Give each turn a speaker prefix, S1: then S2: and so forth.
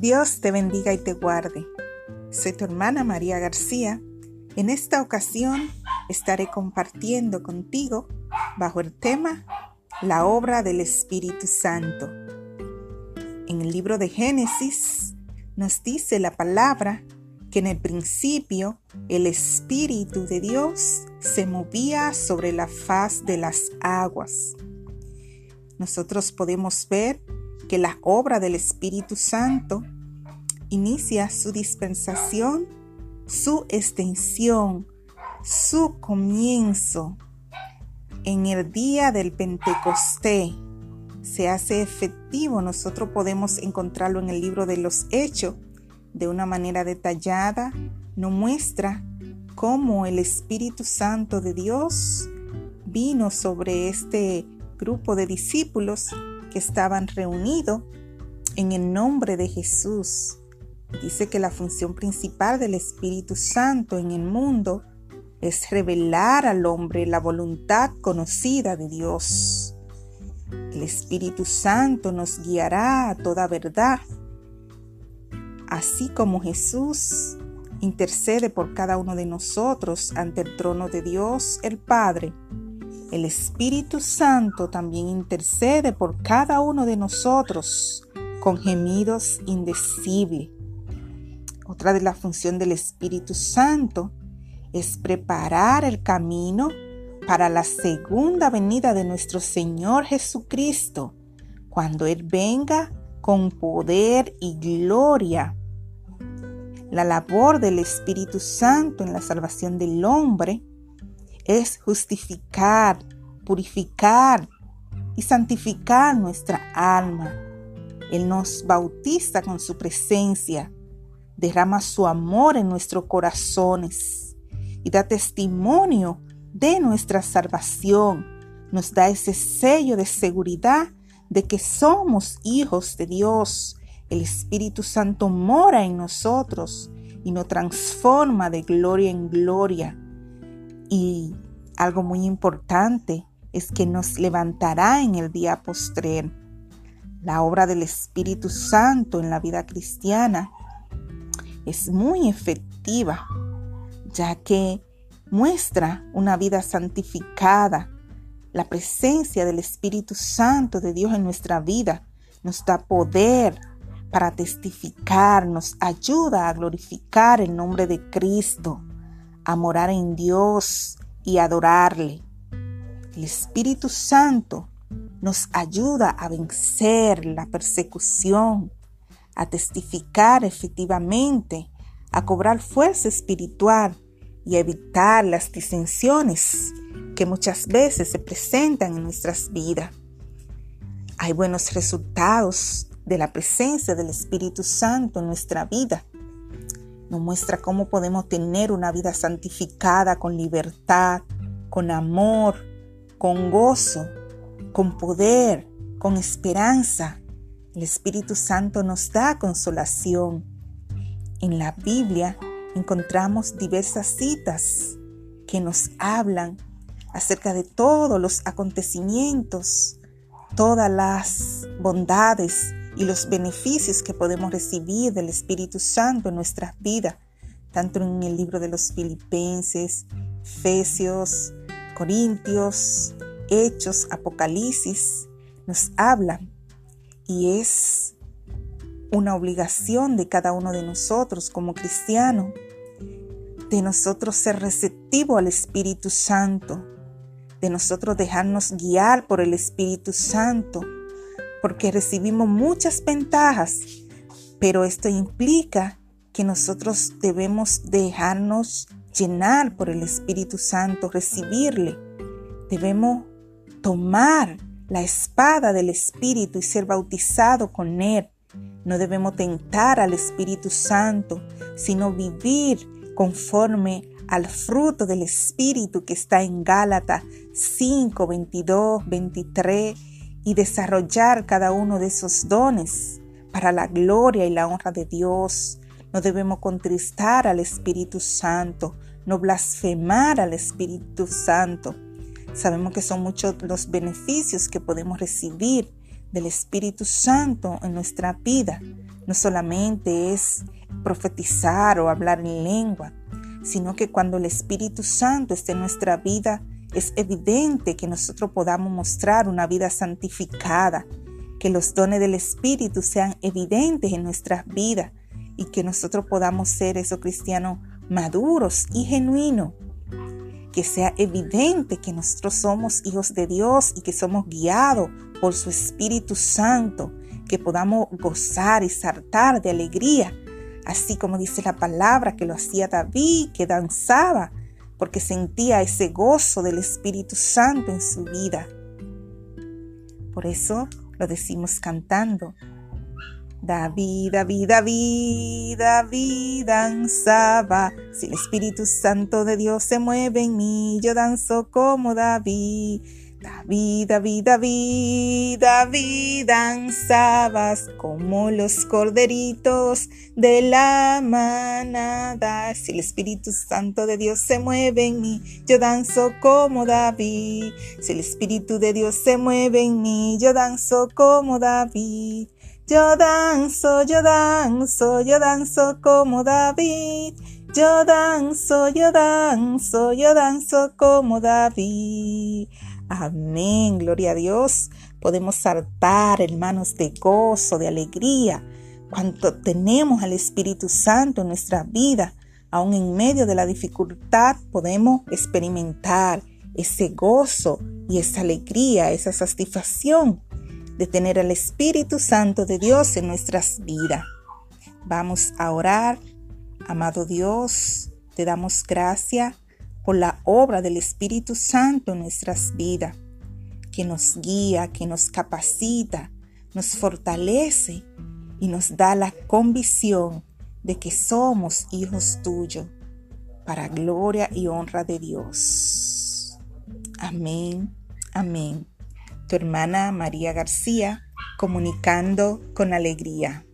S1: Dios te bendiga y te guarde. Soy tu hermana María García. En esta ocasión estaré compartiendo contigo bajo el tema La obra del Espíritu Santo. En el libro de Génesis nos dice la palabra que en el principio el Espíritu de Dios se movía sobre la faz de las aguas. Nosotros podemos ver que la obra del Espíritu Santo inicia su dispensación, su extensión, su comienzo en el día del Pentecostés. Se hace efectivo, nosotros podemos encontrarlo en el libro de los Hechos de una manera detallada, nos muestra cómo el Espíritu Santo de Dios vino sobre este grupo de discípulos que estaban reunidos en el nombre de Jesús. Dice que la función principal del Espíritu Santo en el mundo es revelar al hombre la voluntad conocida de Dios. El Espíritu Santo nos guiará a toda verdad, así como Jesús intercede por cada uno de nosotros ante el trono de Dios el Padre el Espíritu Santo también intercede por cada uno de nosotros con gemidos indecibles. Otra de las funciones del Espíritu Santo es preparar el camino para la segunda venida de nuestro Señor Jesucristo, cuando Él venga con poder y gloria. La labor del Espíritu Santo en la salvación del hombre es justificar, purificar y santificar nuestra alma. Él nos bautiza con su presencia, derrama su amor en nuestros corazones y da testimonio de nuestra salvación. Nos da ese sello de seguridad de que somos hijos de Dios. El Espíritu Santo mora en nosotros y nos transforma de gloria en gloria y algo muy importante es que nos levantará en el día postrer. La obra del Espíritu Santo en la vida cristiana es muy efectiva, ya que muestra una vida santificada. La presencia del Espíritu Santo de Dios en nuestra vida nos da poder para testificar, nos ayuda a glorificar el nombre de Cristo a morar en Dios y adorarle. El Espíritu Santo nos ayuda a vencer la persecución, a testificar efectivamente, a cobrar fuerza espiritual y a evitar las disensiones que muchas veces se presentan en nuestras vidas. Hay buenos resultados de la presencia del Espíritu Santo en nuestra vida nos muestra cómo podemos tener una vida santificada con libertad, con amor, con gozo, con poder, con esperanza. El Espíritu Santo nos da consolación. En la Biblia encontramos diversas citas que nos hablan acerca de todos los acontecimientos, todas las bondades y los beneficios que podemos recibir del Espíritu Santo en nuestras vidas, tanto en el libro de los Filipenses, Efesios, Corintios, Hechos, Apocalipsis, nos hablan y es una obligación de cada uno de nosotros como cristianos, de nosotros ser receptivo al Espíritu Santo, de nosotros dejarnos guiar por el Espíritu Santo, porque recibimos muchas ventajas, pero esto implica que nosotros debemos dejarnos llenar por el Espíritu Santo, recibirle. Debemos tomar la espada del Espíritu y ser bautizado con él. No debemos tentar al Espíritu Santo, sino vivir conforme al fruto del Espíritu que está en Gálatas 5, 22, 23 y desarrollar cada uno de esos dones para la gloria y la honra de Dios. No debemos contristar al Espíritu Santo, no blasfemar al Espíritu Santo. Sabemos que son muchos los beneficios que podemos recibir del Espíritu Santo en nuestra vida. no solamente es profetizar o hablar en lengua, sino que cuando el Espíritu Santo esté en nuestra vida, es evidente que nosotros podamos mostrar una vida santificada, que los dones del Espíritu sean evidentes en nuestras vidas y que nosotros podamos ser esos cristianos maduros y genuinos. Que sea evidente que nosotros somos hijos de Dios y que somos guiados por su Espíritu Santo, que podamos gozar y saltar de alegría, así como dice la palabra que lo hacía David, que danzaba porque sentía ese gozo del Espíritu Santo en su vida. Por eso lo decimos cantando. David, David, David, David danzaba. Si el Espíritu Santo de Dios se mueve en mí, yo danzo como David. David, David, David, David, danzabas como los corderitos de la manada. Si el Espíritu Santo de Dios se mueve en mí, yo danzo como David. Si el Espíritu de Dios se mueve en mí, yo danzo como David. Yo danzo, yo danzo, yo danzo como David. Yo danzo, yo danzo, yo danzo como David. Amén, gloria a Dios. Podemos saltar, hermanos, de gozo, de alegría, cuando tenemos al Espíritu Santo en nuestra vida. Aún en medio de la dificultad podemos experimentar ese gozo y esa alegría, esa satisfacción de tener al Espíritu Santo de Dios en nuestras vidas. Vamos a orar. Amado Dios, te damos gracias por la obra del Espíritu Santo en nuestras vidas, que nos guía, que nos capacita, nos fortalece y nos da la convicción de que somos hijos tuyos, para gloria y honra de Dios. Amén, amén. Tu hermana María García, comunicando con alegría.